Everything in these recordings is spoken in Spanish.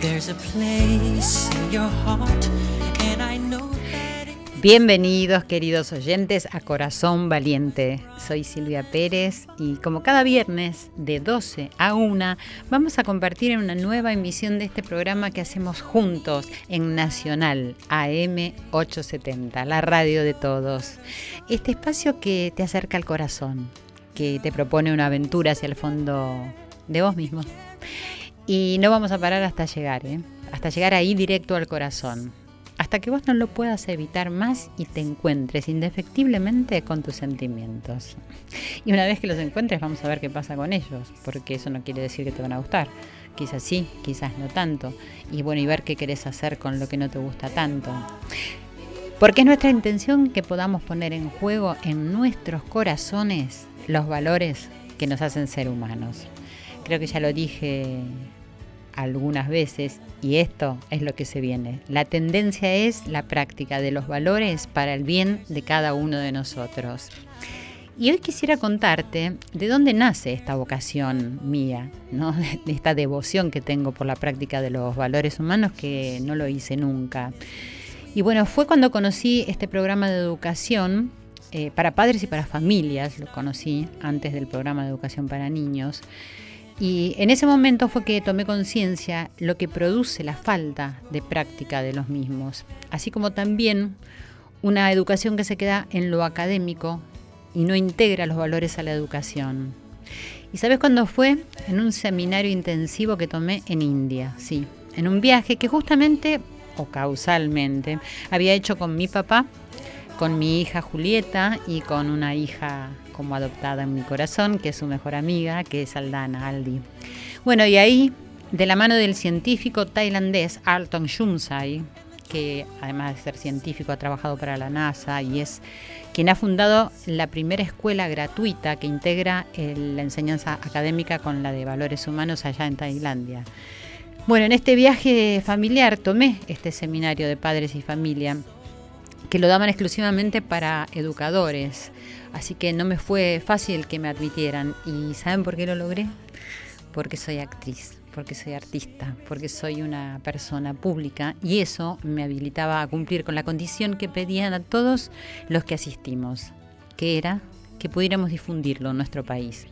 There's a place in your heart, and I know. Bienvenidos queridos oyentes a Corazón Valiente. Soy Silvia Pérez y como cada viernes de 12 a 1 vamos a compartir en una nueva emisión de este programa que hacemos juntos en Nacional AM 870, la radio de todos. Este espacio que te acerca al corazón, que te propone una aventura hacia el fondo de vos mismo. Y no vamos a parar hasta llegar, ¿eh? hasta llegar ahí directo al corazón. Hasta que vos no lo puedas evitar más y te encuentres indefectiblemente con tus sentimientos. Y una vez que los encuentres vamos a ver qué pasa con ellos, porque eso no quiere decir que te van a gustar. Quizás sí, quizás no tanto. Y bueno, y ver qué querés hacer con lo que no te gusta tanto. Porque es nuestra intención que podamos poner en juego en nuestros corazones los valores que nos hacen ser humanos. Creo que ya lo dije algunas veces, y esto es lo que se viene. La tendencia es la práctica de los valores para el bien de cada uno de nosotros. Y hoy quisiera contarte de dónde nace esta vocación mía, ¿no? de esta devoción que tengo por la práctica de los valores humanos que no lo hice nunca. Y bueno, fue cuando conocí este programa de educación eh, para padres y para familias, lo conocí antes del programa de educación para niños. Y en ese momento fue que tomé conciencia lo que produce la falta de práctica de los mismos, así como también una educación que se queda en lo académico y no integra los valores a la educación. ¿Y sabes cuándo fue? En un seminario intensivo que tomé en India, sí, en un viaje que justamente o causalmente había hecho con mi papá, con mi hija Julieta y con una hija como adoptada en mi corazón, que es su mejor amiga, que es Aldana Aldi. Bueno, y ahí, de la mano del científico tailandés Alton Shumsai, que además de ser científico ha trabajado para la NASA y es quien ha fundado la primera escuela gratuita que integra la enseñanza académica con la de valores humanos allá en Tailandia. Bueno, en este viaje familiar tomé este seminario de padres y familia que lo daban exclusivamente para educadores. Así que no me fue fácil que me admitieran. ¿Y saben por qué lo logré? Porque soy actriz, porque soy artista, porque soy una persona pública y eso me habilitaba a cumplir con la condición que pedían a todos los que asistimos, que era que pudiéramos difundirlo en nuestro país.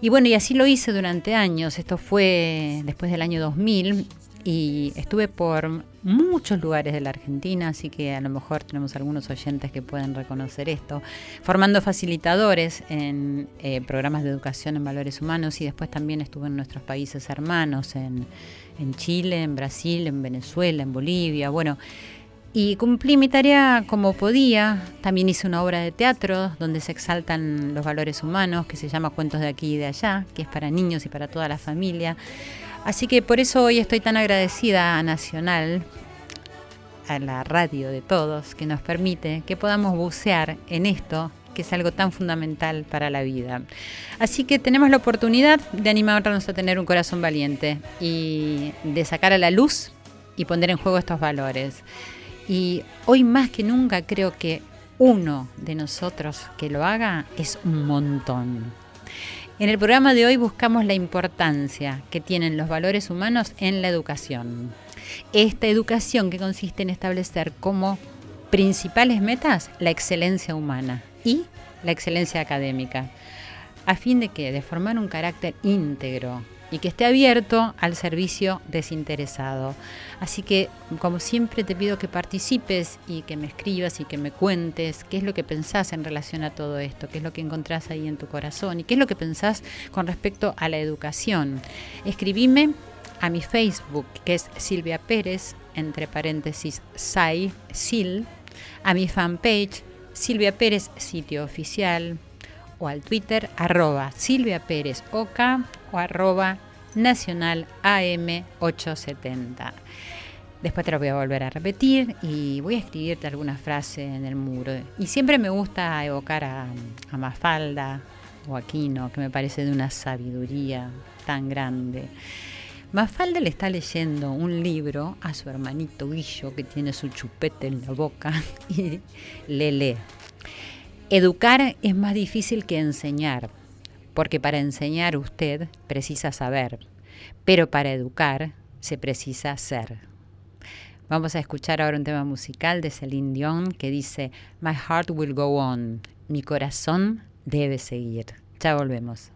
Y bueno, y así lo hice durante años. Esto fue después del año 2000 y estuve por muchos lugares de la Argentina, así que a lo mejor tenemos algunos oyentes que pueden reconocer esto, formando facilitadores en eh, programas de educación en valores humanos y después también estuve en nuestros países hermanos, en, en Chile, en Brasil, en Venezuela, en Bolivia, bueno. Y cumplí mi tarea como podía. También hice una obra de teatro donde se exaltan los valores humanos, que se llama Cuentos de aquí y de allá, que es para niños y para toda la familia. Así que por eso hoy estoy tan agradecida a Nacional, a la radio de todos, que nos permite que podamos bucear en esto que es algo tan fundamental para la vida. Así que tenemos la oportunidad de animarnos a tener un corazón valiente y de sacar a la luz y poner en juego estos valores. Y hoy más que nunca creo que uno de nosotros que lo haga es un montón. En el programa de hoy buscamos la importancia que tienen los valores humanos en la educación. Esta educación que consiste en establecer como principales metas la excelencia humana y la excelencia académica, a fin de que de formar un carácter íntegro, y que esté abierto al servicio desinteresado. Así que, como siempre, te pido que participes y que me escribas y que me cuentes qué es lo que pensás en relación a todo esto, qué es lo que encontrás ahí en tu corazón y qué es lo que pensás con respecto a la educación. Escribime a mi Facebook, que es Silvia Pérez, entre paréntesis, SAI, SIL, a mi fanpage, Silvia Pérez, sitio oficial, o al Twitter arroba Silvia Pérez Oca o arroba Nacional AM870. Después te lo voy a volver a repetir y voy a escribirte alguna frase en el muro. Y siempre me gusta evocar a, a Mafalda o Aquino, que me parece de una sabiduría tan grande. Mafalda le está leyendo un libro a su hermanito Guillo, que tiene su chupete en la boca, y le lee. Educar es más difícil que enseñar, porque para enseñar usted precisa saber, pero para educar se precisa ser. Vamos a escuchar ahora un tema musical de Celine Dion que dice My heart will go on, mi corazón debe seguir. Ya volvemos.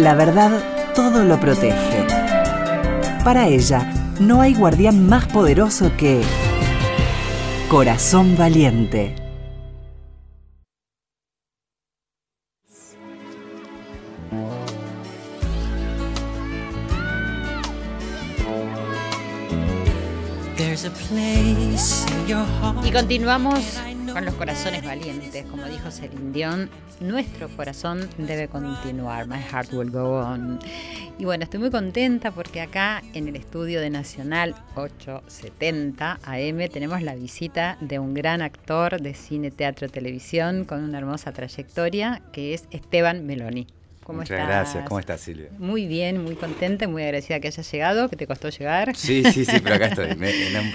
La verdad todo lo protege. Para ella, No hay guardián más poderoso que Corazón Valiente. Y continuamos con los corazones valientes, como dijo Celine Dion, nuestro corazón debe continuar, my heart will go on. Y bueno, estoy muy contenta porque acá en el estudio de Nacional 870 AM tenemos la visita de un gran actor de cine, teatro, televisión con una hermosa trayectoria que es Esteban Meloni. Muchas gracias. ¿Cómo estás, Silvia? Muy bien, muy contenta, muy agradecida que hayas llegado, que te costó llegar. Sí, sí, sí, pero acá estoy.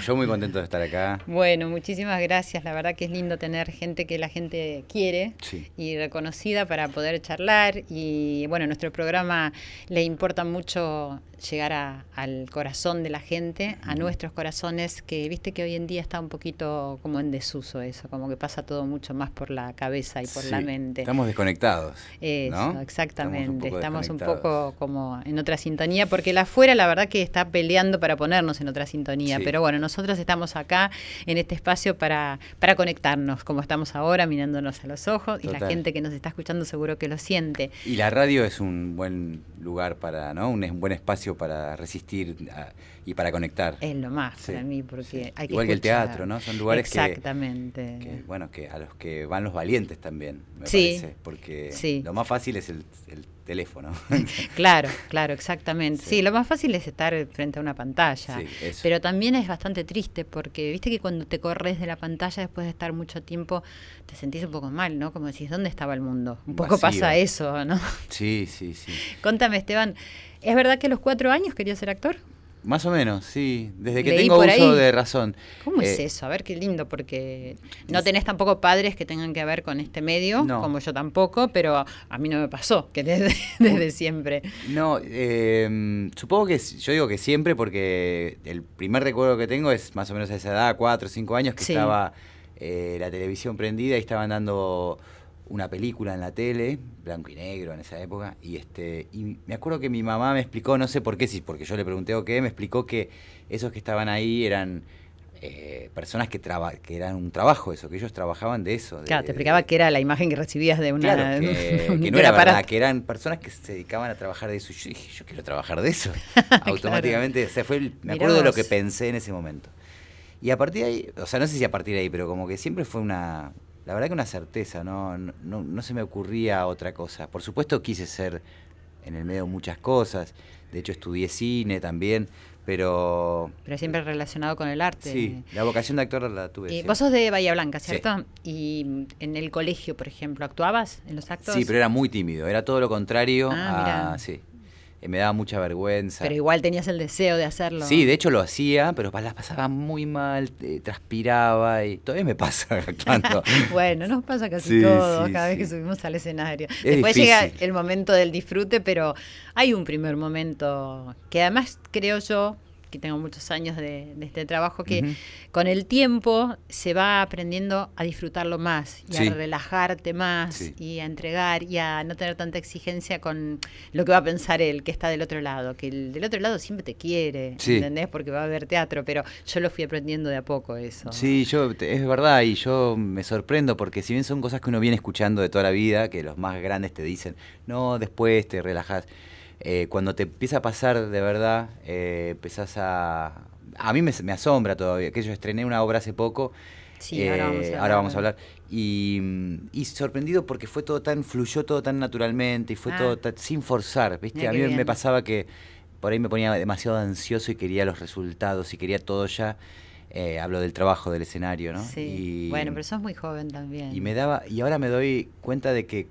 yo muy contento de estar acá. Bueno, muchísimas gracias. La verdad que es lindo tener gente que la gente quiere y reconocida para poder charlar. Y bueno, nuestro programa le importa mucho llegar al corazón de la gente, a nuestros corazones, que viste que hoy en día está un poquito como en desuso eso, como que pasa todo mucho más por la cabeza y por la mente. Estamos desconectados. Eso, exactamente. Estamos un, poco como en otra sintonía, porque la afuera la verdad que está peleando para ponernos en otra sintonía, pero bueno, nosotros estamos acá en este espacio para, para conectarnos, como estamos ahora, mirándonos a los ojos, y la gente que nos está escuchando seguro que lo siente. Y la radio es un buen lugar para, ¿no? Un buen espacio para resistir y para conectar. Es lo más para mí, porque hay que Igual que el teatro, ¿no? Son lugares Exactamente. Que, bueno, que a los que van los valientes también, me sí. parece. Porque lo más fácil es el, teléfono. claro, claro, exactamente. Sí. lo más fácil es estar frente a una pantalla. pero también es bastante triste porque viste que cuando te corres de la pantalla después de estar mucho tiempo te sentís un poco mal, ¿no? Como decís, ¿dónde estaba el mundo? Un poco pasa eso, ¿no? Sí, sí, sí. Contame, Esteban, ¿Es verdad que a los cuatro años quería ser actor? Más o menos, sí. Desde que tengo uso de razón. ¿Cómo es eh, eso? A ver qué lindo, porque no tenés tampoco padres que tengan que ver con este medio, como yo tampoco, pero a mí no me pasó, que desde, siempre. No, eh, supongo que yo digo que siempre, porque el primer recuerdo que tengo es más o menos a esa edad, cuatro o cinco años, que estaba eh, la televisión prendida y estaban dando una película en la tele, blanco y negro en esa época, y este y me acuerdo que mi mamá me explicó, no sé por qué, si porque yo le pregunté o qué, me explicó que esos que estaban ahí eran eh, personas que, que eran un trabajo eso, que ellos trabajaban de eso. claro, te explicaba que era la imagen que recibías de una... Claro, que, no era verdad, que eran personas que se dedicaban a trabajar de eso. yo dije, yo quiero trabajar de eso. Automáticamente, o sea, fue me acuerdo de lo que pensé en ese momento. Y a partir de ahí, o sea, no sé si a partir de ahí, pero como que siempre fue una, la verdad que una certeza, no, no, no se me ocurría otra cosa. Por supuesto quise ser en el medio muchas cosas, de hecho estudié cine también, pero... Pero siempre relacionado con el arte. Sí, la vocación de actor la tuve. Y vos sos de Bahía Blanca, ¿cierto? Y en el colegio, por ejemplo, ¿actuabas en los actos? Sí, pero era muy tímido, era todo lo contrario ah, a... Sí, eh, me daba mucha vergüenza. Pero igual tenías el deseo de hacerlo. Sí, de hecho lo hacía, pero las pasaba muy mal, transpiraba y todavía me pasa actuando. bueno, nos pasa casi todo cada vez que subimos al escenario. Después llega el momento del disfrute, pero hay un primer momento que además creo yo que tengo muchos años de, este trabajo, que con el tiempo se va aprendiendo a disfrutarlo más y a relajarte más y a entregar y a no tener tanta exigencia con lo que va a pensar él, que está del otro lado, que el del otro lado siempre te quiere, ¿entendés? Porque va a ver teatro, pero yo lo fui aprendiendo de a poco eso. Sí, yo es verdad y yo me sorprendo porque si bien son cosas que uno viene escuchando de toda la vida, que los más grandes te dicen, no, después te relajas eh, cuando te empieza a pasar de verdad, eh, empezás a... A mí me, asombra todavía, que yo estrené una obra hace poco. Sí, ahora, vamos a eh, hablar. Y, sorprendido porque fue todo tan, fluyó todo tan naturalmente y fue ah. todo sin forzar, ¿viste? a mí me pasaba que por ahí me ponía demasiado ansioso y quería los resultados y quería todo ya. hablo del trabajo, del escenario, ¿no? Sí. bueno, pero sos muy joven también. Y me daba, y ahora me doy cuenta de que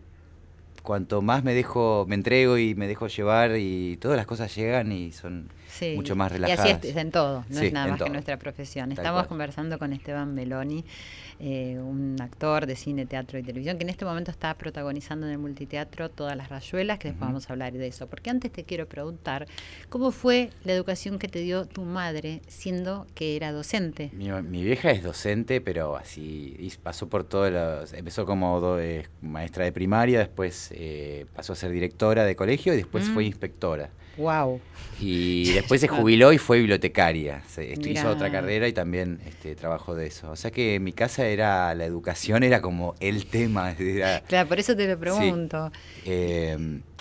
cuanto más me dejo, me entrego y me dejo llevar y todas las cosas llegan y son mucho más relajadas. Y así es, en todo, no es nada más que nuestra profesión. Estamos conversando con Esteban Meloni, eh, un actor de cine, teatro y televisión, que en este momento está protagonizando en el multiteatro Todas las Rayuelas, que después vamos a hablar de eso. Porque antes te quiero preguntar, ¿cómo fue la educación que te dio tu madre siendo que era docente? Mi, vieja es docente, pero así pasó por todos los... Empezó como eh, maestra de primaria, después eh, pasó a ser directora de colegio y después fue Mm. inspectora. Wow. Y después se jubiló y fue bibliotecaria. Se- esto- hizo otra carrera y también este, trabajó de eso. O sea que en mi casa era la educación era como el tema. era, Claro, por eso te lo pregunto. eh,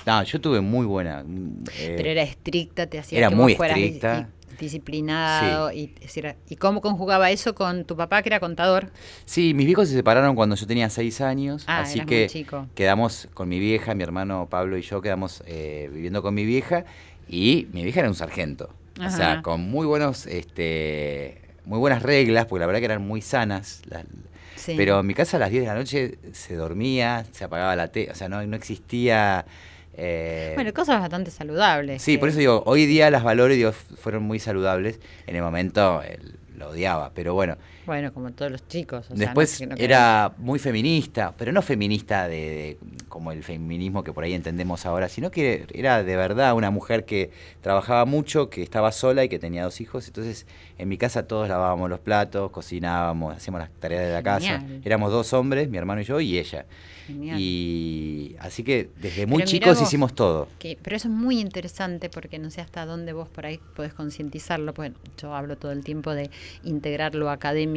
no, yo tuve muy buena. mm, eh, Pero era estricta, te hacía era que muy vos estricta. Disciplinado. Y, es decir, ¿Y cómo conjugaba eso con tu papá, que era contador? Sí, mis viejos se separaron cuando yo tenía seis años, Ah, así que muy chico. quedamos con mi vieja, mi hermano Pablo y yo quedamos eh, viviendo con mi vieja y mi vieja era un sargento, o sea, con muy buenos, este, muy buenas reglas, porque la verdad que eran muy sanas. las- Sí. Pero en mi casa a las 10 de la noche se dormía, se apagaba la tele, o sea, no, no existía... eh, Bueno, cosas bastante saludables. Sí, que- por eso digo, hoy día las valores digo, fueron muy saludables. En el momento lo odiaba, pero bueno. Bueno, como todos los chicos. o sea, Después no- que no era muy feminista, pero no feminista de, de- como el feminismo que por ahí entendemos ahora, sino que era de verdad una mujer que trabajaba mucho, que estaba sola y que tenía dos hijos. Entonces en mi casa todos lavábamos los platos, cocinábamos, hacíamos las tareas de la casa. Éramos dos hombres, mi hermano y yo, y ella. Genial. Y así que desde muy Pero chicos vos, hicimos todo. que- pero eso es muy interesante porque no sé hasta dónde vos por ahí podés concientizarlo. Pues yo hablo todo el tiempo de integrar lo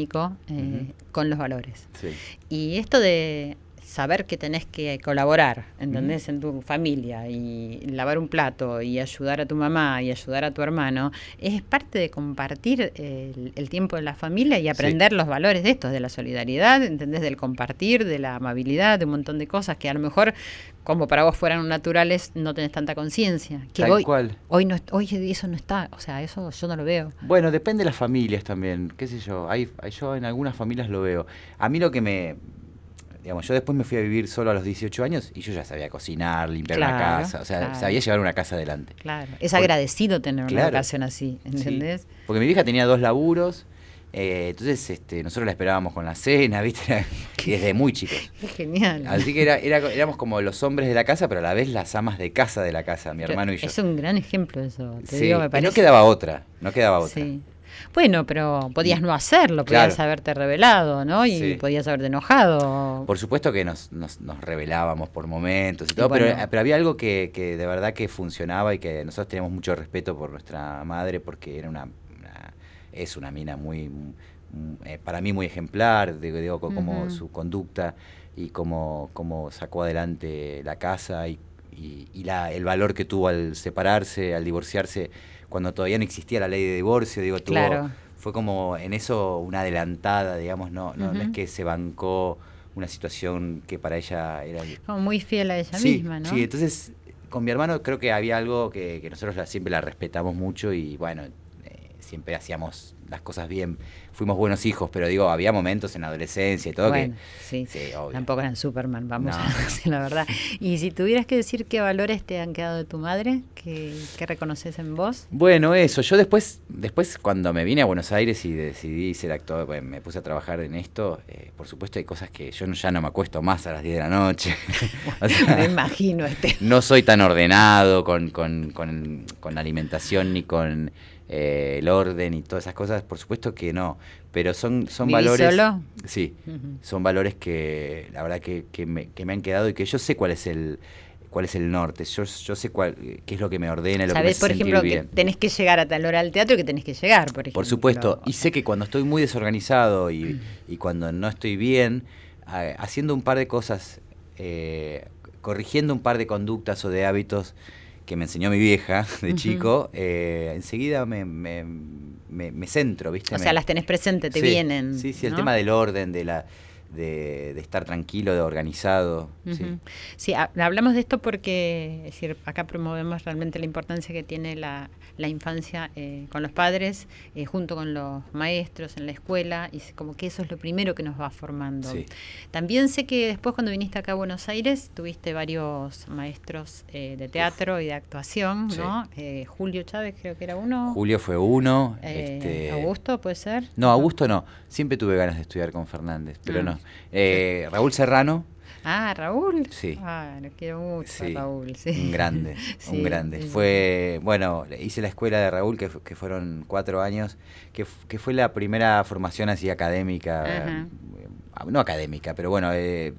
académico eh, con los valores. Sí. Y esto de saber que tenés que colaborar, ¿entendés? En tu familia y lavar un plato y ayudar a tu mamá y ayudar a tu hermano, es parte de compartir el, el tiempo de la familia y aprender los valores de estos, de la solidaridad, ¿entendés? Del compartir, de la amabilidad, de un montón de cosas que a lo mejor, como para vos fueran naturales, no tenés tanta conciencia. Que Tal hoy, cual. hoy, no, hoy eso no está, o sea, eso yo no lo veo. Bueno, depende de las familias también, qué sé yo. Hay- yo en algunas familias lo veo. A mí lo que me... Digamos, yo después me fui a vivir solo a los 18 años y yo ya sabía cocinar, limpiar una Claro, casa, o sea, claro. sabía llevar una casa adelante. Claro, es agradecido tener una Claro. educación así, ¿entendés? Sí, Porque mi vieja tenía dos laburos, eh, entonces este, nosotros la esperábamos con la cena, ¿viste? Y desde muy chicos. Qué genial. Así que era, era- éramos como los hombres de la casa, pero a la vez las amas de casa de la casa, mi Pero hermano y yo. Es un gran ejemplo eso, te Sí, digo, me y parece. no quedaba otra, no quedaba otra. Sí. Bueno, pero podías no hacerlo, Claro. podías haberte revelado, ¿no? Y Sí. podías haberte enojado. Por supuesto que nos, nos, nos rebelábamos por momentos y todo, pero, bueno. pero había algo que, que de verdad que funcionaba y que nosotros teníamos mucho respeto por nuestra madre porque era una, una- es una mina muy, mm, eh, para mí muy ejemplar, digo, digo, co- como su conducta y cómo, cómo sacó adelante la casa y, y- y la, el valor que tuvo al separarse, al divorciarse, cuando todavía no existía la ley de divorcio, digo, tuvo, Claro. fue como en eso una adelantada, digamos, no, no, no es que se bancó una situación que para ella era... Como muy fiel a ella sí, misma, ¿no? sí, entonces con mi hermano creo que había algo que, que nosotros la- siempre la respetamos mucho y bueno, siempre hacíamos las cosas bien. Fuimos buenos hijos, pero digo, había momentos en la adolescencia y todo bueno, que... sí. Sí, obvio. Tampoco eran Superman, vamos No. a decir la verdad. Y si tuvieras que decir qué valores te han quedado de tu madre, qué, qué reconoces en vos. Bueno, eso. Yo después, después cuando me vine a Buenos Aires y decidí ser actor, bueno, me puse a trabajar en esto, eh, por supuesto hay cosas que yo no- ya no me acuesto más a las 10 de la noche. O sea, Me imagino este. no soy tan ordenado con, con, con- con alimentación ni con eh, el orden y todas esas cosas, por supuesto que no, pero son, son ¿Vivís valores... solo? Sí, son valores que la verdad que, que me, que me han quedado y que yo sé cuál es el cuál es el norte, yo, yo sé cuál, qué es lo que me ordena, lo que me por ejemplo, bien. que tenés que llegar a tal hora al teatro que tenés que llegar, por ejemplo. Por supuesto, y sé que cuando estoy muy desorganizado y, y cuando no estoy bien, haciendo un par de cosas, eh, corrigiendo un par de conductas o de hábitos que me enseñó mi vieja de chico, eh, enseguida me, me, me- me centro, ¿viste? O sea, las tenés presente, te Sí, vienen. Sí, sí, el tema del orden, de la de, de estar tranquilo, de organizado. sí. Sí, ha- hablamos de esto porque es decir, acá promovemos realmente la importancia que tiene la, la infancia eh, con los padres, eh, junto con los maestros en la escuela, y como que eso es lo primero que nos va formando. Sí. También sé que después cuando viniste acá a Buenos Aires tuviste varios maestros eh, de teatro y de actuación, Sí. ¿no? Eh, Julio Chávez creo que era uno. Julio fue uno. Eh, este, Augusto, ¿puede ser? No, Augusto no. Siempre tuve ganas de estudiar con Fernández, pero Ah. no. Eh, Raúl Serrano, Ah, Raúl. Sí. Ah, lo quiero mucho, a Raúl. Sí. un grande, Sí, un grande. Fue, bueno, hice la escuela de Raúl, que, que fueron cuatro años, que, que fue la primera formación así académica, Ajá. eh, no académica, pero bueno, eh,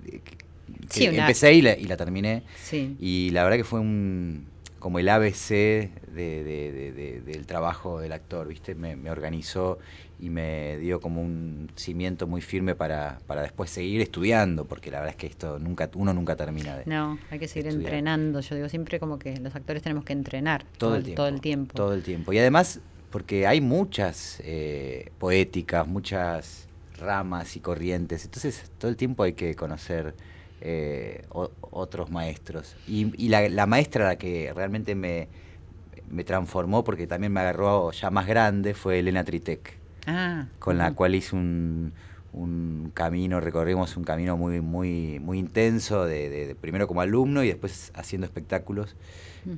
empecé y la, y la terminé. Y la verdad que fue un como el ABC del trabajo del actor, ¿viste? Me, organizó y me dio como un cimiento muy firme para, para, después seguir estudiando, porque la verdad es que esto nunca uno nunca termina de No, hay que seguir entrenando. Yo digo siempre como que los actores tenemos que entrenar todo, el, tiempo, todo el tiempo. Todo el tiempo. Y además, porque hay muchas eh, poéticas, muchas ramas y corrientes, entonces todo el tiempo hay que conocer eh, otros maestros. Y, la, maestra la que realmente me, me, transformó, porque también me agarró ya más grande, fue Elena Tritec, ah, con la cual hice un, un, camino, recorrimos un camino muy, muy, muy intenso, de, primero como alumno y después haciendo espectáculos,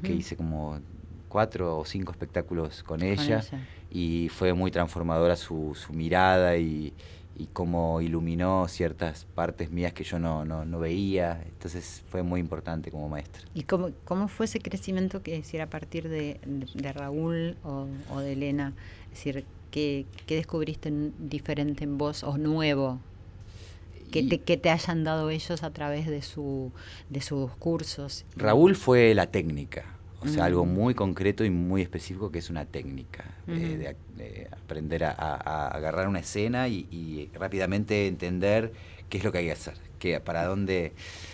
que hice como cuatro o cinco espectáculos con ella, y fue muy transformadora su, su mirada y y cómo iluminó ciertas partes mías que yo no, no, veía. Entonces fue muy importante como maestra. ¿Y cómo, cómo fue ese crecimiento que decir a partir de, de Raúl o, de Elena? Es decir, ¿qué, qué descubriste diferente en vos o nuevo? Que te, que te hayan dado ellos a través de, su, de sus cursos. Raúl fue la técnica o sea, algo mm. muy concreto y muy específico que es una técnica, eh, de, aprender a, agarrar una escena y, rápidamente entender qué es lo que hay que hacer, que, para dónde...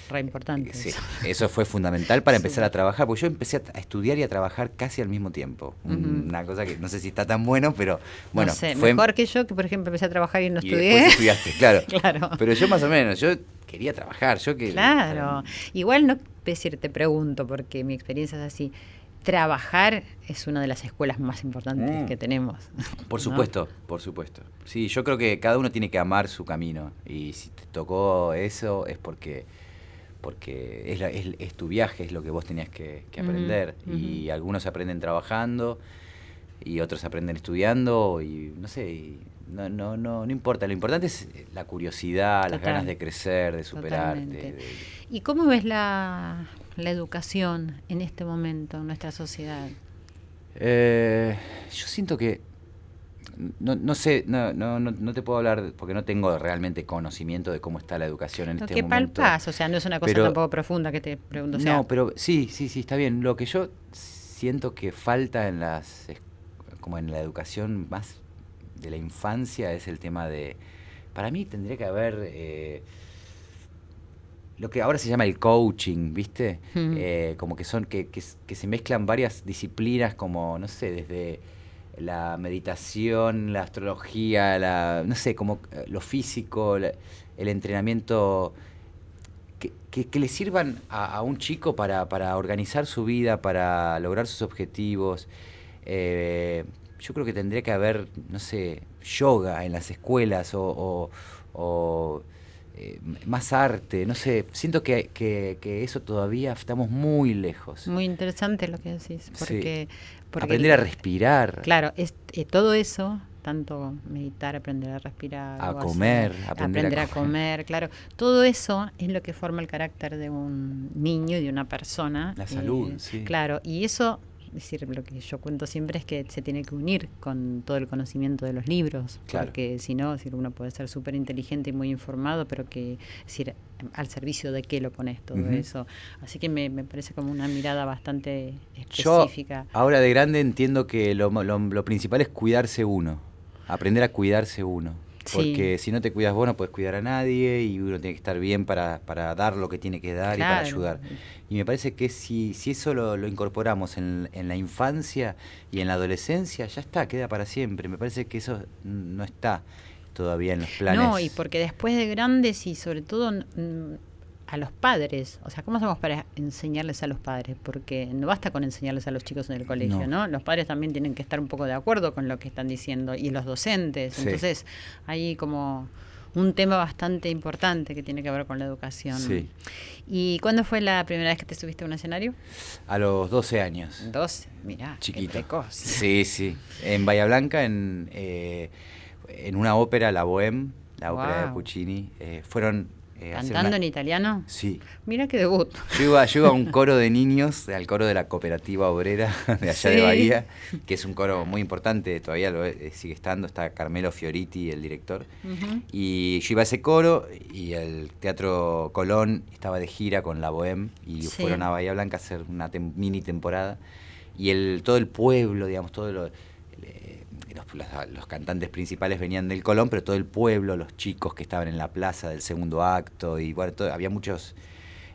Re importante. sí, eso. fue fundamental para empezar a trabajar, porque yo empecé a, estudiar y a trabajar casi al mismo tiempo. Una cosa que no sé si está tan bueno, pero bueno. No sé, mejor que yo, que por ejemplo empecé a trabajar y no y estudié. estudiaste, claro. claro. Pero yo más o menos, yo quería trabajar, yo que... Claro, igual no decir, te pregunto, porque mi experiencia es así, trabajar es una de las escuelas más importantes mm. que tenemos. Por supuesto, por supuesto. Sí, yo creo que cada uno tiene que amar su camino y si te tocó eso es porque porque es, es, tu viaje, es lo que vos tenías que, aprender. Y algunos aprenden trabajando y otros aprenden estudiando y no sé, no, no, no, no importa. Lo importante es la curiosidad, las ganas de crecer, de superarte. ¿Y cómo ves la, la educación en este momento en nuestra sociedad? Eh, yo siento que no, no sé, no, no, no, te puedo hablar porque no tengo realmente conocimiento de cómo está la educación en este momento. o sea, no es una cosa tampoco profunda que te pregunto. no, pero sí, sí, sí, está bien. Lo que yo siento que falta en las, como en la educación más de la infancia es el tema de, para mí tendría que haber... Eh, lo que ahora se llama el coaching, ¿viste? Eh, como que son, que, que, se mezclan varias disciplinas como, no sé, desde la meditación, la astrología, la, no sé, como eh, lo físico, el entrenamiento, que, que, le sirvan a, un chico para, para, organizar su vida, para lograr sus objetivos. Eh, yo creo que tendría que haber, no sé, yoga en las escuelas o eh, más arte, no sé, siento que, que, eso todavía estamos muy lejos. Muy interesante lo que decís, porque... aprender a respirar. Claro, es, eh, todo eso, tanto meditar, aprender a respirar, a comer, aprender, a, comer. claro, todo eso es lo que forma el carácter de un niño y de una persona. La salud, eh, sí. Claro, y eso decir, lo que yo cuento siempre es que se tiene que unir con todo el conocimiento de los libros, porque si no, decir, uno puede ser súper inteligente y muy informado, pero que, decir, al servicio de qué lo pones todo eso. Así que me, parece como una mirada bastante específica. Yo ahora de grande entiendo que lo, lo principal es cuidarse uno, aprender a cuidarse uno. Porque si no te cuidas vos no puedes cuidar a nadie y uno tiene que estar bien para, para dar lo que tiene que dar y para ayudar. Y me parece que si, si eso lo, lo incorporamos en, en, la infancia y en la adolescencia, ya está, queda para siempre. Me parece que eso no está todavía en los planes. No, y porque después de grandes y sobre todo a los padres, o sea, ¿cómo hacemos para enseñarles a los padres? Porque no basta con enseñarles a los chicos en el colegio, ¿no? Los padres también tienen que estar un poco de acuerdo con lo que están diciendo y los docentes. Entonces, hay como un tema bastante importante que tiene que ver con la educación. Sí. ¿Y cuándo fue la primera vez que te subiste a un escenario? A los 12 años. 12, mira, chiquito. Sí, sí. En Bahía Blanca, en, eh, en una ópera, La Bohème, la ópera de Puccini. Eh, fueron Eh, ¿Cantando en italiano? Sí. Mira qué debut. Yo iba, a un coro de niños, al coro de la cooperativa obrera de allá de Bahía, que es un coro muy importante, todavía lo sigue estando, está Carmelo Fioriti, el director. Y yo iba a ese coro y el Teatro Colón estaba de gira con la Bohème y fueron a Bahía Blanca a hacer una mini temporada. Y el, todo el pueblo, digamos, todo lo los, cantantes principales venían del Colón, pero todo el pueblo, los chicos que estaban en la plaza del segundo acto, y bueno, había muchos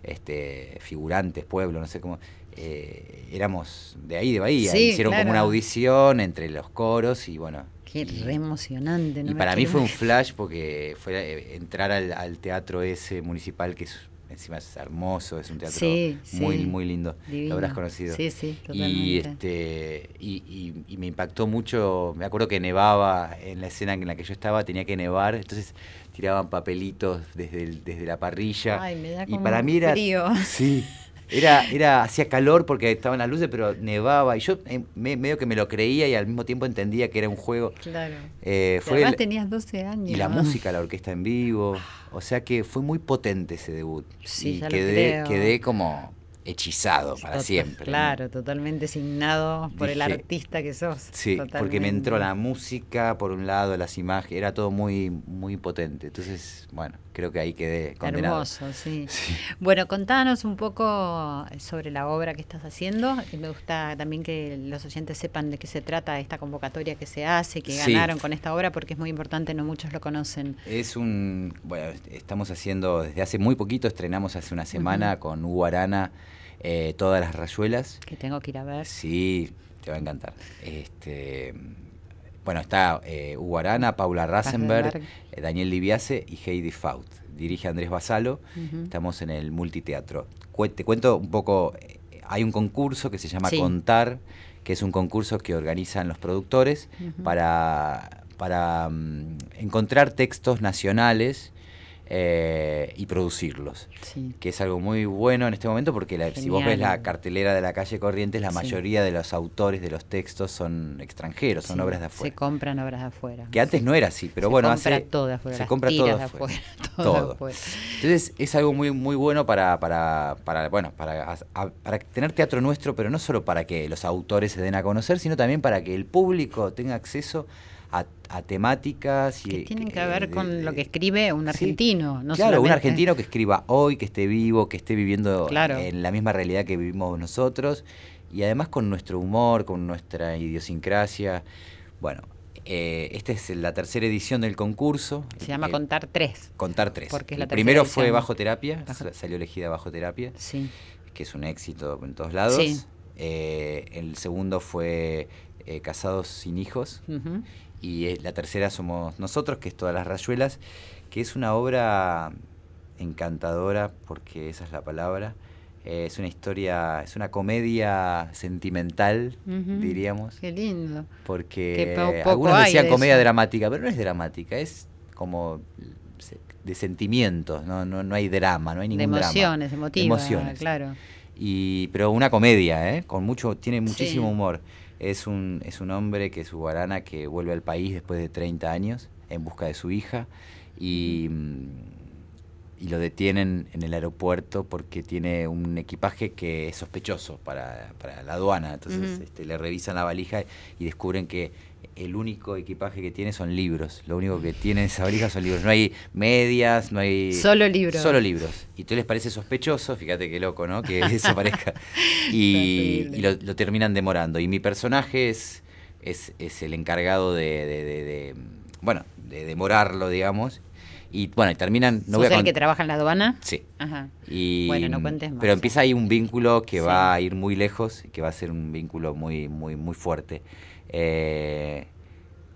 este, figurantes, pueblo, no sé cómo. Eh, éramos de ahí, de Bahía. Hicieron como una audición entre los coros y bueno. Qué re emocionante. y para mí fue un flash porque fue eh, entrar al, al, teatro ese municipal que es encima es hermoso, es un teatro muy, muy lindo. Lo habrás conocido. Sí, sí, totalmente. Y, este, y, me impactó mucho, me acuerdo que nevaba en la escena en la que yo estaba, tenía que nevar, entonces tiraban papelitos desde, desde la parrilla. Ay, me da y para mí era, frío. Sí, era, era, hacía calor porque estaban las luces, pero nevaba. Y yo eh, medio que me lo creía y al mismo tiempo entendía que era un juego. Claro. Eh, fue además tenías 12 años. Y la música, la orquesta en vivo. O sea que fue muy potente ese debut. Sí, y quedé, quedé como hechizado para siempre. Claro, totalmente signado por el artista que sos. Sí, porque me entró la música, por un lado, las imágenes, era todo muy, muy potente. Entonces, bueno, creo que ahí quedé condenado. Hermoso, sí. Bueno, contanos un poco sobre la obra que estás haciendo. Me gusta también que los oyentes sepan de qué se trata esta convocatoria que se hace, que ganaron con esta obra, porque es muy importante, no muchos lo conocen. Es un, bueno, estamos haciendo, desde hace muy poquito, estrenamos hace una semana con Hugo Arana eh, todas las rayuelas. Que tengo que ir a ver. Sí, te va a encantar. Este, bueno, está eh, Hugo Arana, Paula Rasenberg, eh, Daniel Libiase y Heidi Faut. Dirige Andrés Basalo. Estamos en el multiteatro. te cuento un poco, hay un concurso que se llama Contar, que es un concurso que organizan los productores para, para mm, encontrar textos nacionales eh, y producirlos. Que es algo muy bueno en este momento porque si vos ves la cartelera de la calle Corrientes, la mayoría de los autores de los textos son extranjeros, son obras de afuera. Se compran obras de afuera. Que antes no era así, pero bueno, compra hace, todo afuera, se compra todo de afuera. todo. Entonces es algo muy muy bueno para, para, para bueno, para, para tener teatro nuestro, pero no solo para que los autores se den a conocer, sino también para que el público tenga acceso a, temáticas. Y, que tienen que ver con lo que escribe un argentino. no claro, un argentino que escriba hoy, que esté vivo, que esté viviendo en la misma realidad que vivimos nosotros y además con nuestro humor, con nuestra idiosincrasia. Bueno, eh, esta es la tercera edición del concurso. Se llama eh, Contar Tres. Contar Tres. Porque el primero fue Bajo Terapia, salió elegida Bajo Terapia, sí. que es un éxito en todos lados. Eh, el segundo fue Casados sin Hijos y la tercera somos nosotros, que es Todas las Rayuelas, que es una obra encantadora, porque esa es la palabra. Eh, es una historia, es una comedia sentimental, diríamos. Qué lindo. Porque algunos decían comedia dramática, pero no es dramática, es como de sentimientos, no, no, no hay drama, no hay ningún de emociones, drama. emociones, claro. Y, pero una comedia, ¿eh? con mucho, tiene muchísimo humor. Es un, es un hombre que es guarana que vuelve al país después de 30 años en busca de su hija y, y lo detienen en el aeropuerto porque tiene un equipaje que es sospechoso para, para la aduana. Entonces este, le revisan la valija y descubren que el único equipaje que tiene son libros. Lo único que tiene esa valija son libros. No hay medias, no hay... Solo libros. Solo libros. Y tú les parece sospechoso, fíjate qué loco, ¿no? Que eso parezca. Y, lo, terminan demorando. Y mi personaje es, es, el encargado de, bueno, de demorarlo, digamos. Y bueno, y terminan. No el que trabaja en la aduana? Sí. Ajá. Y, bueno, no cuentes más. Pero empieza ahí un vínculo que va a ir muy lejos, que va a ser un vínculo muy, muy, muy fuerte. Eh,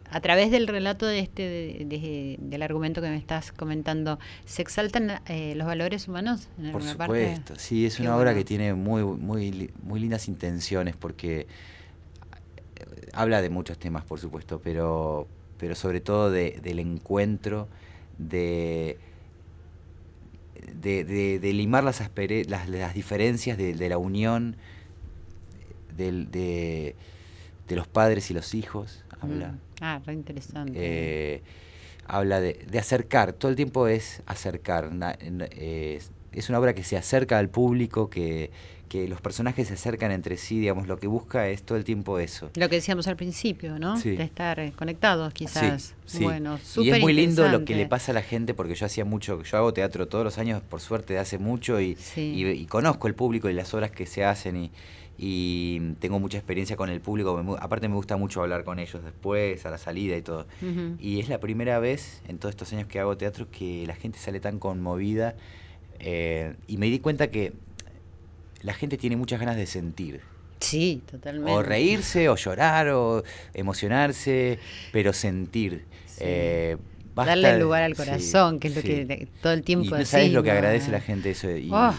a través del relato de este del argumento que me estás comentando, ¿se exaltan eh, los valores humanos en Por supuesto, sí, es una obra que tiene muy, muy, muy lindas intenciones porque eh, habla de muchos temas, por supuesto, pero, pero sobre todo del encuentro, de, de, limar las, las, las diferencias, de, la unión, de de los padres y los hijos, habla. Mm. Ah, re interesante. Eh, habla de, acercar, todo el tiempo es acercar. es una obra que se acerca al público, que, que los personajes se acercan entre sí, digamos, lo que busca es todo el tiempo eso. Lo que decíamos al principio, ¿no? De estar eh, conectados, quizás. Sí, Bueno, Y es muy lindo lo que le pasa a la gente, porque yo hacía mucho, yo hago teatro todos los años, por suerte, de hace mucho, y, y, conozco el público y las obras que se hacen, y, y tengo mucha experiencia con el público. aparte, me gusta mucho hablar con ellos después, a la salida y todo. Y es la primera vez en todos estos años que hago teatro que la gente sale tan conmovida. Eh, y me di cuenta que la gente tiene muchas ganas de sentir. Sí, totalmente. O reírse, o llorar, o emocionarse, pero sentir. Eh, Darle lugar al corazón, que es lo que todo el tiempo y no sabes lo que agradece la gente eso. Y, oh,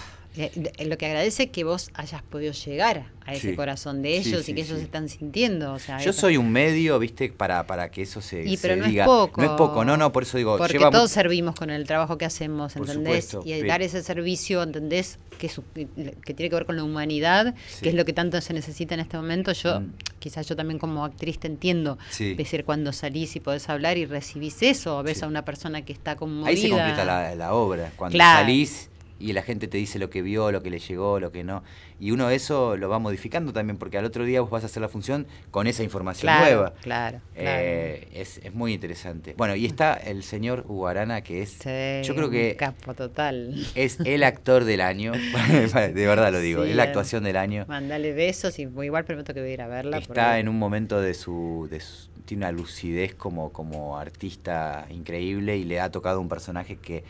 lo que agradece que vos hayas podido llegar a ese corazón de ellos y que ellos están sintiendo. O sea, Yo soy un medio, viste, para, para que eso se, y, pero no Es poco, no es poco, no, no, por eso digo. Porque todos servimos con el trabajo que hacemos, ¿entendés? y dar ese servicio, ¿entendés? Que, que tiene que ver con la humanidad, que es lo que tanto se necesita en este momento. Yo, mm. quizás yo también como actriz te entiendo. Es decir, cuando salís y podés hablar y recibís eso, o ves a una persona que está conmovida. Ahí se completa la, la obra. Cuando salís y la gente te dice lo que vio, lo que le llegó, lo que no. Y uno eso lo va modificando también, porque al otro día vos vas a hacer la función con esa información nueva. Claro, eh, es, es, muy interesante. Bueno, y está el señor Uguarana, que es. yo creo que. capo total. Es el actor del año. de verdad lo digo, es la actuación del año. Mandale besos y igual prometo que voy a ir a verla. Está en un momento de su, de Tiene una lucidez como, como artista increíble y le ha tocado un personaje que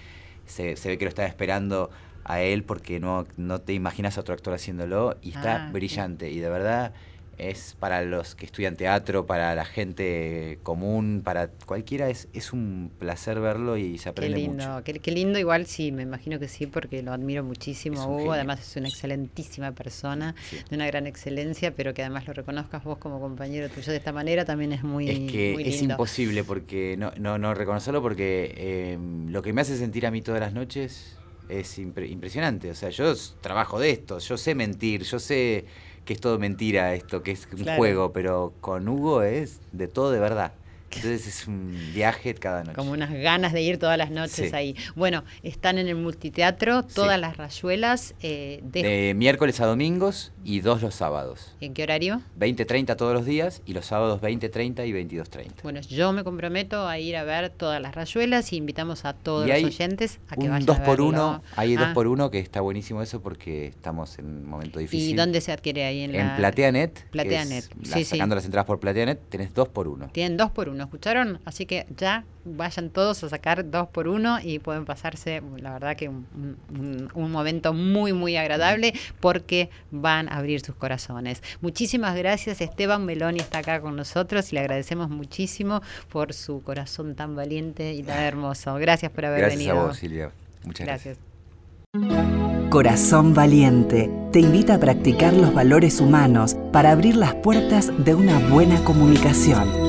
se, ve que lo estaba esperando a él porque no, no te imaginas a otro actor haciéndolo y está ah, brillante. Y de verdad es para los que estudian teatro, para la gente común, para cualquiera, es, es un placer verlo y se aprende qué lindo, mucho. Qué, qué, lindo, igual sí, me imagino que sí, porque lo admiro muchísimo. Hugo, además es una excelentísima persona, de una gran excelencia, pero que además lo reconozcas vos como compañero tuyo de esta manera también es muy Es que es imposible porque no, no, no reconocerlo porque em, lo que me hace sentir a mí todas las noches es impresionante, o sea, yo trabajo de esto, yo sé mentir, yo sé que es todo mentira esto, que es un juego, pero con Hugo es de todo de verdad. Entonces es un viaje cada noche. Como unas ganas de ir todas las noches ahí. Bueno, están en el multiteatro todas las rayuelas. Eh, de... miércoles a domingos y dos los sábados. ¿En qué horario? 20.30 todos los días y los sábados 20.30 y 22.30. Bueno, yo me comprometo a ir a ver todas las rayuelas y invitamos a todos los oyentes a que vayan dos a por uno, Hay dos ah. por uno que está buenísimo eso porque estamos en un momento difícil. ¿Y dónde se adquiere ahí? En, en PlateaNet. PlateaNet, sí, Sacando las entradas por PlateaNet tenés dos por uno. Tienen dos por uno, ¿escucharon? Así que ya vayan todos a sacar dos por uno y pueden pasarse, la verdad que un, momento muy, muy agradable porque van a abrir sus corazones. Muchísimas gracias, Esteban Meloni está acá con nosotros y le agradecemos muchísimo por su corazón tan valiente y tan hermoso. Gracias por haber venido. Gracias a vos, Silvia. Muchas gracias. Corazón Valiente te invita a practicar los valores humanos para abrir las puertas de una buena comunicación.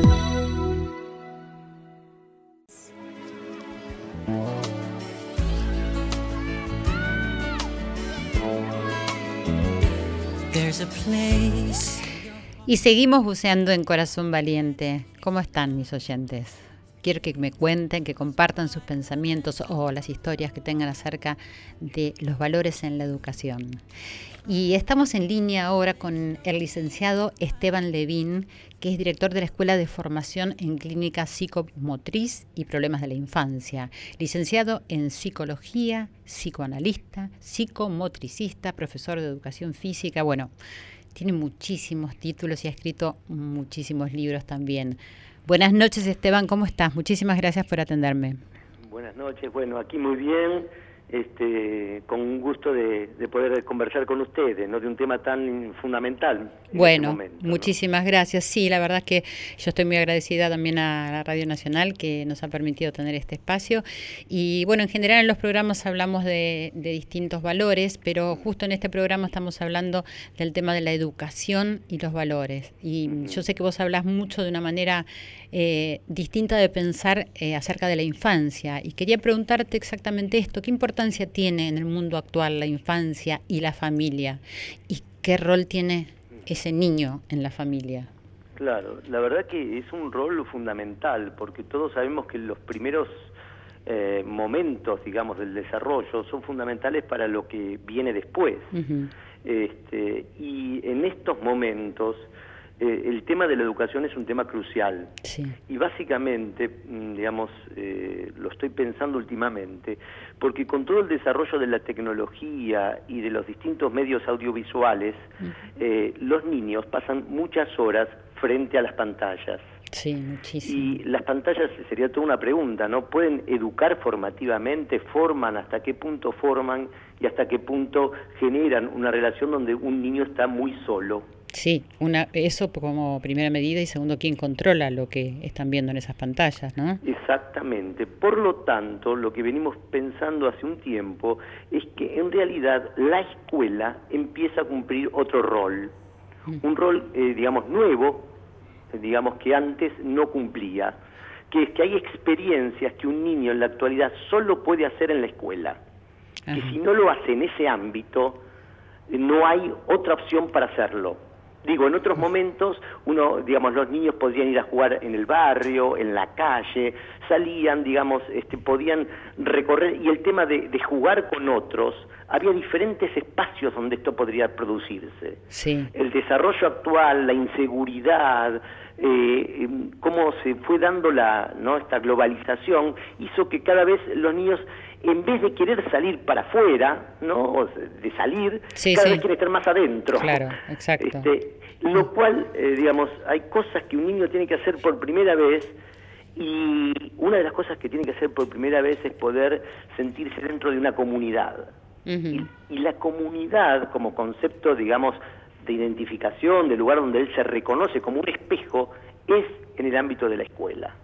Y seguimos buceando en Corazón Valiente. ¿Cómo están mis oyentes? Quiero que me cuenten, que compartan sus pensamientos o las historias que tengan acerca de los valores en la educación. Y estamos en línea ahora con el licenciado Esteban Levín, que es director de la Escuela de Formación en Clínica Psicomotriz y Problemas de la Infancia, licenciado en Psicología, psicoanalista, psicomotricista, profesor de Educación Física. Bueno, tiene muchísimos títulos y ha escrito muchísimos libros también. Buenas noches Esteban, ¿cómo estás? Muchísimas gracias por atenderme. Buenas noches, bueno, aquí muy bien este, con un gusto de, poder conversar con ustedes, ¿no? De un tema tan fundamental. Este bueno, muchísimas gracias. Sí, la verdad es que yo estoy muy agradecida también a la Radio Nacional que nos ha permitido tener este espacio. Y bueno, en general en los programas hablamos de, distintos valores, pero justo en este programa estamos hablando del tema de la educación y los valores. Y yo sé que vos hablas mucho de una manera eh, distinta de pensar eh, acerca de la infancia. Y quería preguntarte exactamente esto, ¿qué importancia tiene en el mundo actual la infancia y la familia? ¿Y qué rol tiene ese niño en la familia? Claro, la verdad que es un rol fundamental, porque todos sabemos que los primeros eh, momentos, digamos, del desarrollo son fundamentales para lo que viene después. este, y en estos momentos eh, el tema de la educación es un tema crucial. Y básicamente, mm, digamos, eh, lo estoy pensando últimamente, porque con todo el desarrollo de la tecnología y de los distintos medios audiovisuales, eh, los niños pasan muchas horas frente a las pantallas. Sí, muchísimo. Y las pantallas sería toda una pregunta, ¿no? ¿Pueden educar formativamente? ¿Forman? ¿Hasta qué punto forman? ¿Y hasta qué punto generan una relación donde un niño está muy solo? Sí, una, eso como primera medida y segundo, ¿quién controla lo que están viendo en esas pantallas, no? Exactamente. Por lo tanto, lo que venimos pensando hace un tiempo es que en realidad la escuela empieza a cumplir otro rol, mm. un rol, eh, digamos, nuevo, digamos, que antes no cumplía, que es que hay experiencias que un niño en la actualidad solo puede hacer en la escuela, que si no lo hace en ese ámbito, no hay otra opción para hacerlo. Digo, en otros momentos, uno, digamos, los niños podían ir a jugar en el barrio, en la calle, salían, digamos, este, podían recorrer, y el tema de, jugar con otros, había diferentes espacios donde esto podría producirse. Sí. El desarrollo actual, la inseguridad, eh, em, cómo se fue dando la, ¿no? esta globalización, hizo que cada vez los niños en vez de querer salir para afuera, ¿no? de salir, cada vez quiere estar más adentro. Claro, exacto. Este, lo cual, eh, digamos, hay cosas que un niño tiene que hacer por primera vez y una de las cosas que tiene que hacer por primera vez es poder sentirse dentro de una comunidad. y, y, la comunidad como concepto, digamos, de identificación, del lugar donde él se reconoce como un espejo, es en el ámbito de la escuela.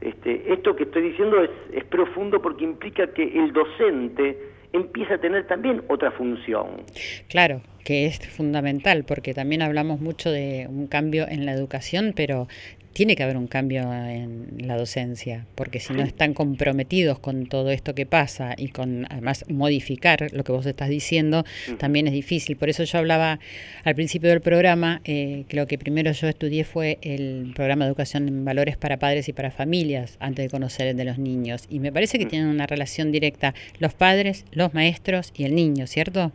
Este, esto que estoy diciendo es, es profundo porque implica que el docente empieza a tener también otra función. Claro, que es fundamental, porque también hablamos mucho de un cambio en la educación, pero tiene que haber un cambio en la docencia, porque si no están comprometidos con todo esto que pasa y con además modificar lo que vos estás diciendo, también es difícil. Por eso yo hablaba al principio del programa eh, que lo que primero yo estudié fue el programa de educación en valores para padres y para familias, antes de conocer el de los niños. Y me parece que tienen una relación directa los padres, los maestros y el niño, ¿cierto?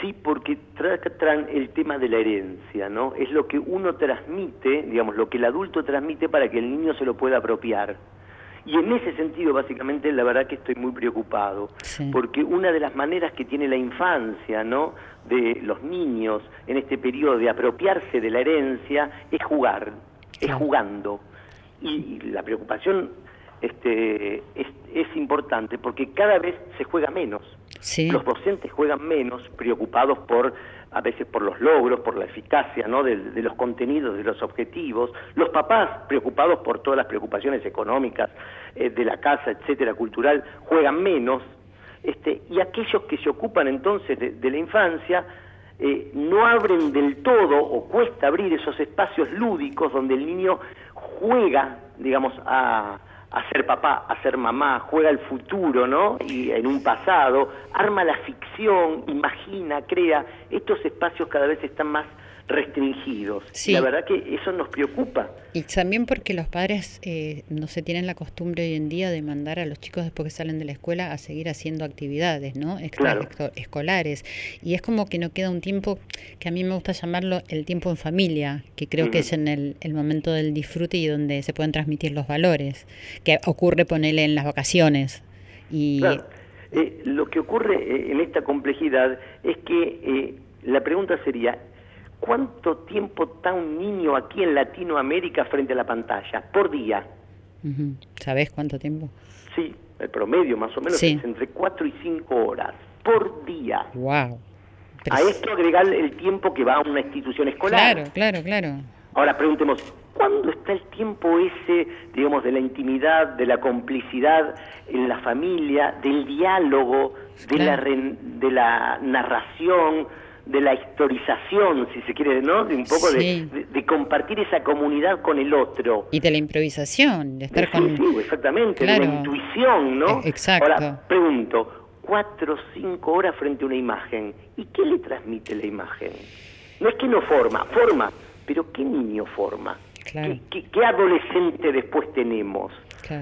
Sí, porque tratan el tema de la herencia, ¿no? Es lo que uno transmite, digamos, lo que el adulto transmite para que el niño se lo pueda apropiar. Y en ese sentido, básicamente, la verdad que estoy muy preocupado, porque una de las maneras que tiene la infancia, ¿no?, de los niños en este periodo de apropiarse de la herencia es jugar, es jugando. Y, la preocupación este, es, es importante porque cada vez se juega menos. Los docentes juegan menos preocupados por a veces por los logros, por la eficacia ¿no? de, los contenidos, de los objetivos, los papás preocupados por todas las preocupaciones económicas eh, de la casa, etcétera, cultural, juegan menos, este, y aquellos que se ocupan entonces de, la infancia eh, no abren del todo o cuesta abrir esos espacios lúdicos donde el niño juega, digamos, a, a ser papá, a ser mamá, juega el futuro, ¿no? Y en un pasado, arma la ficción, imagina, crea. Estos espacios cada vez están más restringidos. Sí. La verdad que eso nos preocupa. Y también porque los padres eh, no se tienen la costumbre hoy en día de mandar a los chicos después que salen de la escuela a seguir haciendo actividades, ¿no? escolares. Y es como que no queda un tiempo que a mí me gusta llamarlo el tiempo en familia, que creo que es en el, momento del disfrute y donde se pueden transmitir los valores, que ocurre ponerle en las vacaciones. Y eh, lo que ocurre eh, en esta complejidad es que la pregunta sería, ¿Cuánto tiempo está un niño aquí en Latinoamérica frente a la pantalla? Por día. ¿Sabes cuánto tiempo? Sí, el promedio más o menos es entre 4 y 5 horas por día. Wow. A esto agregar el tiempo que va a una institución escolar. Claro, claro, claro. Ahora preguntemos, ¿cuándo está el tiempo ese, digamos, de la intimidad, de la complicidad en la familia, del diálogo, de, la, de la narración, de la historización, si se quiere, ¿no? De un poco de, compartir esa comunidad con el otro. Y de la improvisación, de estar con... Sí, exactamente, de la intuición, ¿no? E, exacto. Ahora, pregunto, cuatro o cinco horas frente a una imagen, ¿y qué le transmite la imagen? No es que no forma, forma, pero ¿qué niño forma? ¿Qué, adolescente después tenemos?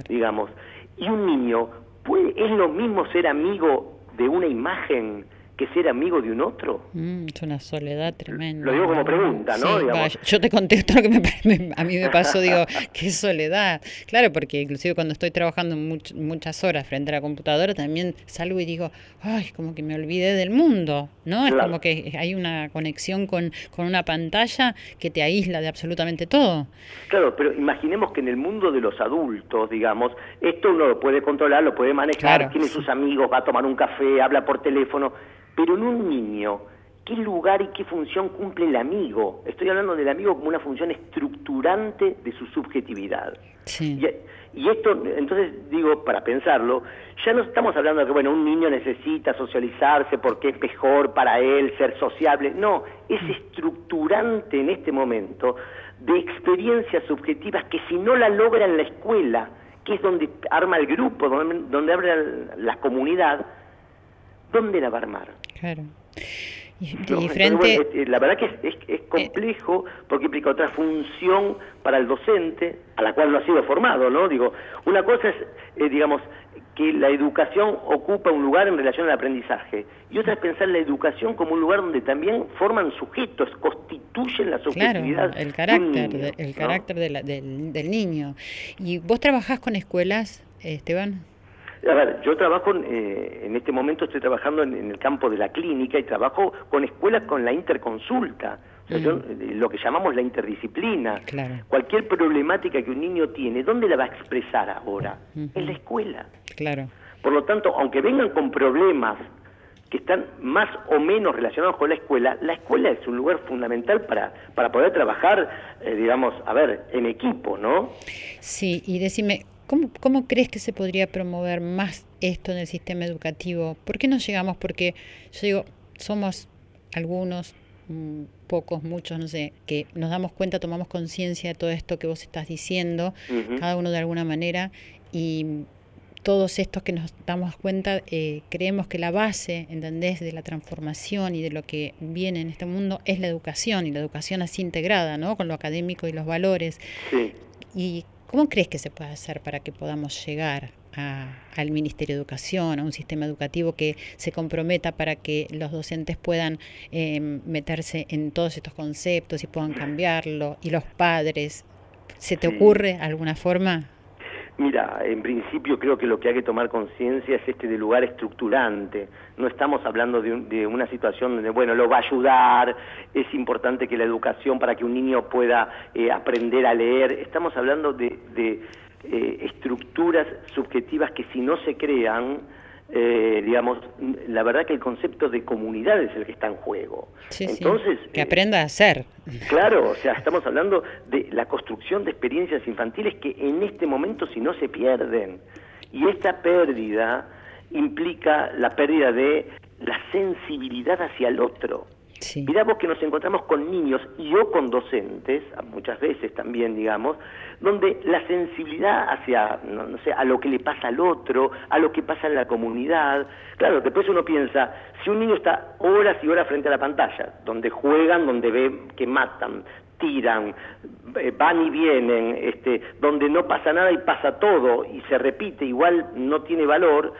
Digamos. Y un niño, puede, ¿es lo mismo ser amigo de una imagen que ser amigo de un otro? Mm, es una soledad tremenda. Lo digo como pregunta, ¿no? yo te contesto lo que a mí me pasó, digo, qué soledad. Claro, porque inclusive cuando estoy trabajando muchas horas frente a la computadora, también salgo y digo, ay, como que me olvidé del mundo, ¿no? Es como que hay una conexión con, con una pantalla que te aísla de absolutamente todo. Claro, pero imaginemos que en el mundo de los adultos, digamos, esto uno lo puede controlar, lo puede manejar, tiene sus amigos, va a tomar un café, habla por teléfono pero en un niño, ¿qué lugar y qué función cumple el amigo? Estoy hablando del amigo como una función estructurante de su subjetividad. Y, esto, entonces digo, para pensarlo, ya no estamos hablando de que, bueno, un niño necesita socializarse porque es mejor para él ser sociable. No, es estructurante en este momento de experiencias subjetivas que si no la logra en la escuela, que es donde arma el grupo, donde, donde abre la comunidad, ¿dónde la va a armar? Claro. Y, frente... la verdad que es, es, complejo porque implica otra función para el docente, a la cual no ha sido formado, ¿no? Digo, una cosa es, eh, digamos, que la educación ocupa un lugar en relación al aprendizaje, y otra es pensar la educación como un lugar donde también forman sujetos, constituyen la subjetividad. Claro, el carácter, el carácter del, del niño. ¿Y vos trabajás con escuelas, Esteban? A ver, yo trabajo, eh, en este momento estoy trabajando en, el campo de la clínica y trabajo con escuelas con la interconsulta, mm. eh, lo que llamamos la interdisciplina. Cualquier problemática que un niño tiene, ¿dónde la va a expresar ahora? En la escuela. Claro. Por lo tanto, aunque vengan con problemas que están más o menos relacionados con la escuela, la escuela es un lugar fundamental para, para poder trabajar, eh, digamos, a ver, en equipo, ¿no? Sí, y decime, ¿Cómo, ¿Cómo, crees que se podría promover más esto en el sistema educativo? ¿Por qué no llegamos? Porque yo digo, somos algunos, mm, pocos, muchos, no sé, que nos damos cuenta, tomamos conciencia de todo esto que vos estás diciendo, cada uno de alguna manera, y todos estos que nos damos cuenta, eh, creemos que la base, ¿entendés?, de la transformación y de lo que viene en este mundo es la educación, y la educación así integrada, ¿no?, con lo académico y los valores. Sí. Y ¿Cómo crees que se puede hacer para que podamos llegar al Ministerio de Educación, a un sistema educativo que se comprometa para que los docentes puedan em, meterse en todos estos conceptos y puedan cambiarlo, y los padres? ¿Se te ocurre alguna forma? Mira, en principio creo que lo que hay que tomar conciencia es este de lugar estructurante. No estamos hablando de, una situación donde, bueno, lo va a ayudar, es importante que la educación para que un niño pueda eh, aprender a leer. Estamos hablando de, eh, estructuras subjetivas que si no se crean, eh, digamos, la verdad que el concepto de comunidad es el que está en juego. Entonces, que aprenda a ser. Claro, o sea, estamos hablando de la construcción de experiencias infantiles que en este momento si no se pierden. Y esta pérdida implica la pérdida de la sensibilidad hacia el otro. Sí. Mirá vos que nos encontramos con niños y yo con docentes, muchas veces también, digamos, donde la sensibilidad hacia, no, sé, a lo que le pasa al otro, a lo que pasa en la comunidad, claro, después uno piensa, si un niño está horas y horas frente a la pantalla, donde juegan, donde ve que matan, tiran, eh, van y vienen, este, donde no pasa nada y pasa todo y se repite, igual no tiene valor,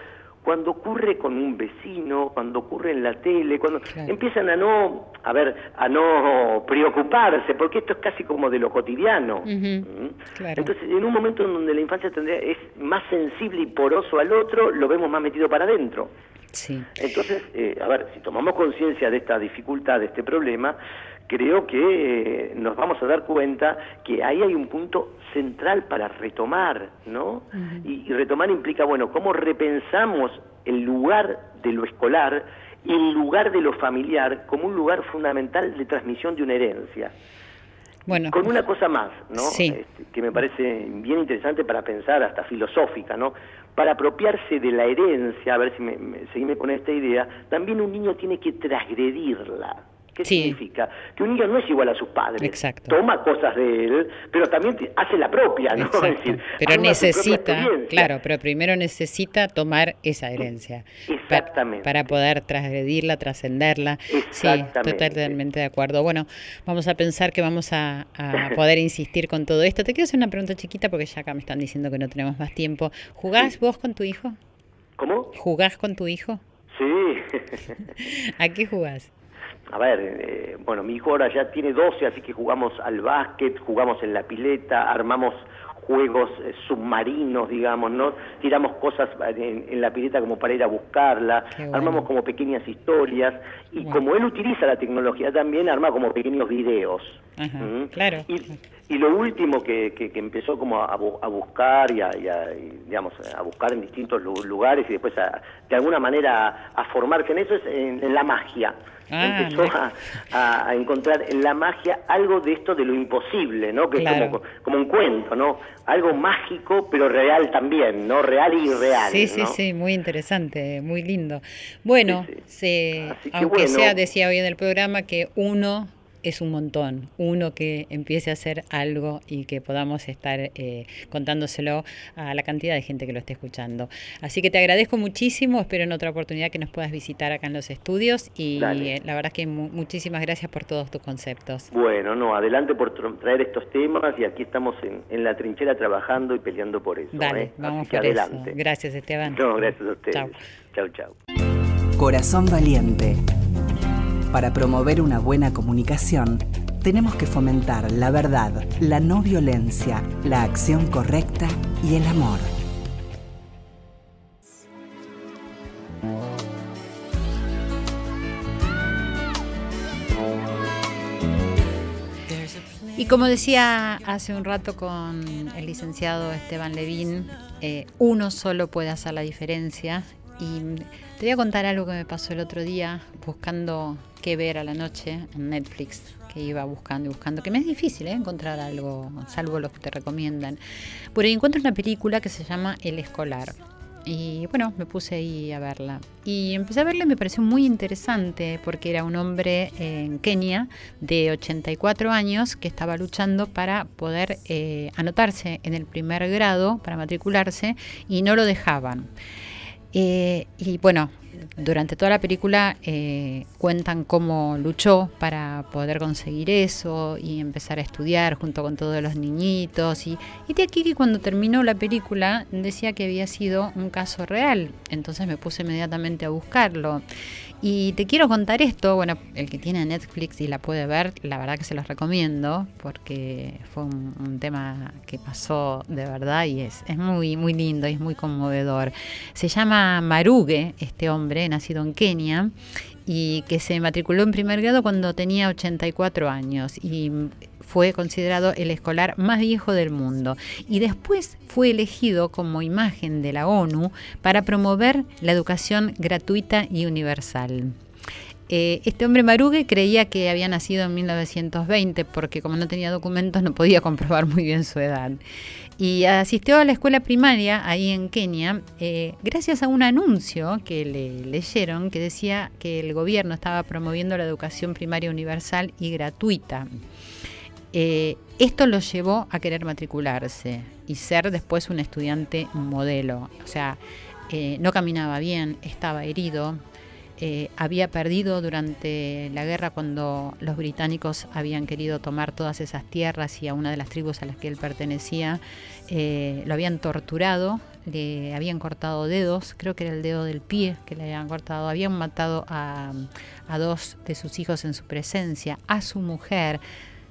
cuando ocurre con un vecino, cuando ocurre en la tele, cuando empiezan a no, a ver, a no preocuparse, porque esto es casi como de lo cotidiano. ¿Mm? Entonces, en un momento en donde la infancia tendría, es más sensible y poroso al otro, lo vemos más metido para adentro. Sí. Entonces, eh, a ver, si tomamos conciencia de esta dificultad, de este problema, creo que eh, nos vamos a dar cuenta que ahí hay un punto central para retomar, ¿no? y, retomar implica, bueno, cómo repensamos el lugar de lo escolar y el lugar de lo familiar como un lugar fundamental de transmisión de una herencia. Bueno, con una cosa más, ¿no? Sí. Este, que me parece bien interesante para pensar, hasta filosófica, ¿no? Para apropiarse de la herencia, a ver si me, me seguime con esta idea, también un niño tiene que transgredirla. ¿Qué significa? Que un niño no es igual a sus padres. Exacto. Toma cosas de él, pero también hace la propia, ¿no? Es decir, pero necesita, claro, pero primero necesita tomar esa herencia. Exactamente. para poder transgredirla, trascenderla. Sí, totalmente de acuerdo. Bueno, vamos a pensar que vamos a, poder insistir con todo esto. Te quiero hacer una pregunta chiquita porque ya acá me están diciendo que no tenemos más tiempo. ¿Jugás vos con tu hijo? ¿Cómo? ¿Jugás con tu hijo? Sí. ¿A qué jugás? A ver, eh, bueno, mi hijo ahora ya tiene 12, así que jugamos al básquet, jugamos en la pileta, armamos juegos eh, submarinos, digamos, ¿no? Tiramos cosas en, la pileta como para ir a buscarla, armamos como pequeñas historias y como él utiliza la tecnología también, arma como pequeños videos. Claro. Y, lo último que, que, empezó como a, buscar y a, digamos, a buscar en distintos lugares y después de alguna manera a, formarse en eso es en la magia. Ah, empezó a, encontrar en la magia algo de esto de lo imposible, ¿no? Que es como, un cuento, ¿no? Algo mágico, pero real también, ¿no? Real y irreal. Sí, sí, sí, muy interesante, muy lindo. Bueno, aunque sea, decía hoy en el programa, que uno es un montón. Uno que empiece a hacer algo y que podamos estar eh, contándoselo a la cantidad de gente que lo esté escuchando. Así que te agradezco muchísimo, espero en otra oportunidad que nos puedas visitar acá en los estudios y eh, la verdad es que muchísimas gracias por todos tus conceptos. Bueno, no, adelante por traer estos temas y aquí estamos en, la trinchera trabajando y peleando por eso. Dale, ¿eh? vamos por adelante. Gracias Esteban. No, gracias a ustedes. Chao, chao. Corazón valiente para promover una buena comunicación, tenemos que fomentar la verdad, la no violencia, la acción correcta y el amor. Y como decía hace un rato con el licenciado Esteban Levín, eh, uno solo puede hacer la diferencia. Y te voy a contar algo que me pasó el otro día buscando qué ver a la noche en Netflix, que iba buscando y buscando, que me es difícil ¿eh? encontrar algo, salvo los que te recomiendan. Por ahí encuentro una película que se llama El Escolar. Y bueno, me puse ahí a verla. Y empecé a verla y me pareció muy interesante porque era un hombre en Kenia de 84 años que estaba luchando para poder eh, anotarse en el primer grado, para matricularse, y no lo dejaban. Eh, y bueno, durante toda la película eh, cuentan cómo luchó para poder conseguir eso y empezar a estudiar junto con todos los niñitos. Y, y de aquí que cuando terminó la película decía que había sido un caso real. Entonces me puse inmediatamente a buscarlo. Y te quiero contar esto, bueno, el que tiene Netflix y la puede ver, la verdad que se los recomiendo porque fue un, tema que pasó de verdad y es, es muy, muy lindo y es muy conmovedor. Se llama Maruge, este hombre, nacido en Kenia, y que se matriculó en primer grado cuando tenía 84 años y fue considerado el escolar más viejo del mundo y después fue elegido como imagen de la ONU para promover la educación gratuita y universal. Eh, este hombre Marugue creía que había nacido en 1920 porque como no tenía documentos no podía comprobar muy bien su edad. Y asistió a la escuela primaria ahí en Kenia eh, gracias a un anuncio que le leyeron que decía que el gobierno estaba promoviendo la educación primaria universal y gratuita. Eh, esto lo llevó a querer matricularse y ser después un estudiante modelo. O sea, eh, no caminaba bien, estaba herido, eh, había perdido durante la guerra cuando los británicos habían querido tomar todas esas tierras y a una de las tribus a las que él pertenecía lo habían torturado, le habían cortado dedos, creo que era el dedo del pie que le habían cortado, habían matado a dos de sus hijos en su presencia, a su mujer,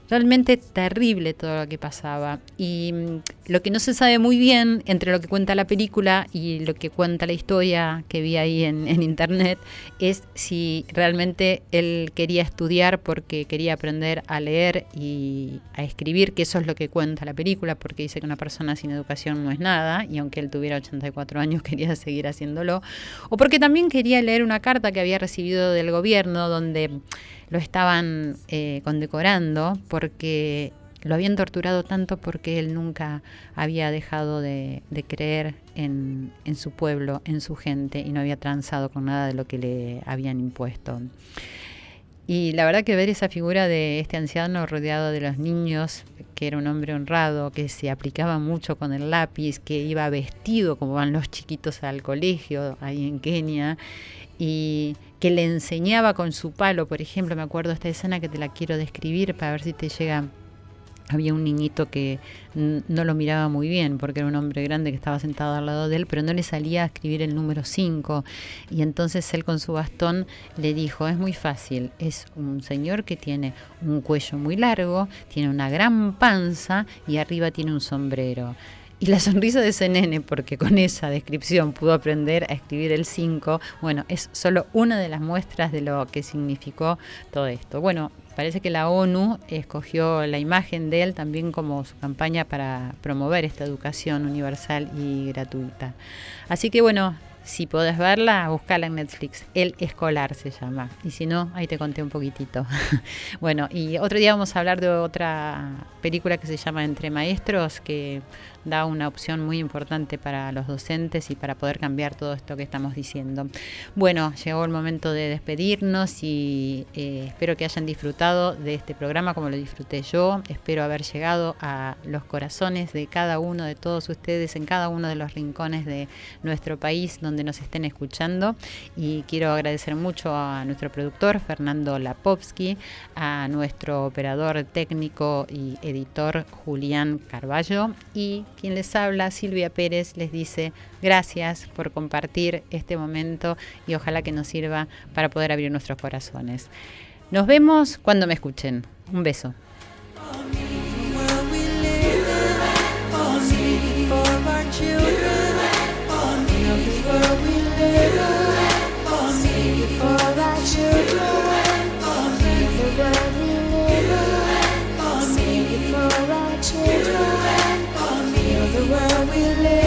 Realmente terrible todo lo que pasaba. Y mm, lo que no se sabe muy bien entre lo que cuenta la película y lo que cuenta la historia que vi ahí en, internet es si realmente él quería estudiar porque quería aprender a leer y a escribir, que eso es lo que cuenta la película, porque dice que una persona sin educación no es nada, y aunque él tuviera 84 años quería seguir haciéndolo, o porque también quería leer una carta que había recibido del gobierno donde lo estaban eh, condecorando porque lo habían torturado tanto porque él nunca había dejado de, creer en, su pueblo, en su gente, y no había transado con nada de lo que le habían impuesto. Y la verdad que ver esa figura de este anciano rodeado de los niños, que era un hombre honrado, que se aplicaba mucho con el lápiz, que iba vestido como van los chiquitos al colegio ahí en Kenia, y que le enseñaba con su palo, por ejemplo, me acuerdo esta escena que te la quiero describir para ver si te llega había un niñito que no lo miraba muy bien porque era un hombre grande que estaba sentado al lado de él, pero no le salía a escribir el número 5. Y entonces él con su bastón le dijo, es muy fácil, es un señor que tiene un cuello muy largo, tiene una gran panza y arriba tiene un sombrero. Y la sonrisa de ese nene, porque con esa descripción pudo aprender a escribir el 5, bueno, es solo una de las muestras de lo que significó todo esto. Bueno, parece que la ONU escogió la imagen de él también como su campaña para promover esta educación universal y gratuita. Así que bueno, si podés verla, buscala en Netflix. El Escolar se llama. Y si no, ahí te conté un poquitito. bueno, y otro día vamos a hablar de otra película que se llama Entre Maestros, que da una opción muy importante para los docentes y para poder cambiar todo esto que estamos diciendo. Bueno, llegó el momento de despedirnos y eh, espero que hayan disfrutado de este programa como lo disfruté yo. Espero haber llegado a los corazones de cada uno de todos ustedes en cada uno de los rincones de nuestro país donde nos estén escuchando. Y quiero agradecer mucho a nuestro productor Fernando Lapovsky, a nuestro operador técnico y editor Julián Carballo y quien les habla, Silvia Pérez, les dice gracias por compartir este momento y ojalá que nos sirva para poder abrir nuestros corazones. Nos vemos cuando me escuchen. Un beso. We live